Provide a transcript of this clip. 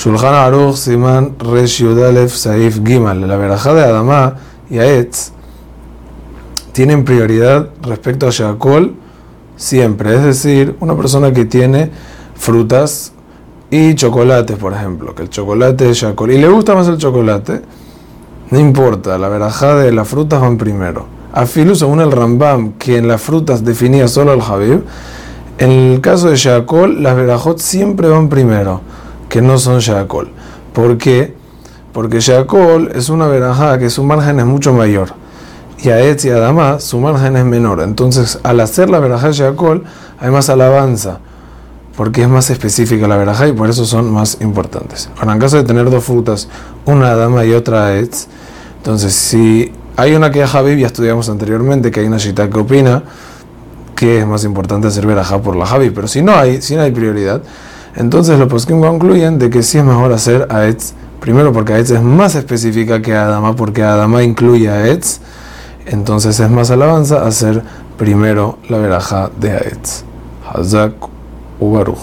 Shulchan Aruch Siman Resh Yudalef Saif Gimal. La verajá de Adamá y Aetz tienen prioridad respecto a Shakol siempre. Es decir, una persona que tiene frutas y chocolates, por ejemplo, que el chocolate es Shakol y le gusta más el chocolate, no importa, la verajá de las frutas van primero. Afilu, según el Rambam, que en las frutas definía solo el Habib, en el caso de Shakol, las verajot siempre van primero, que no son Shakol. ¿Por qué? Porque Shakol es una verajá que su margen es mucho mayor. Y a Etz y a Adama su margen es menor. Entonces, al hacer la verajá de Shakol, hay más alabanza porque es más específica la verajá y por eso son más importantes. Ahora, en caso de tener dos frutas, una dama y otra etz, entonces si hay una que es Habib, ya estudiamos anteriormente que hay una shita que opina que es más importante hacer verajá por la Habib, pero si no hay, si no hay prioridad, entonces los poskim concluyen de que sí es mejor hacer a etz, primero porque etz es más específica que Adama, porque Adama incluye a etz, entonces es más alabanza hacer primero la verajá de Aetz. Hazak Ubaruch.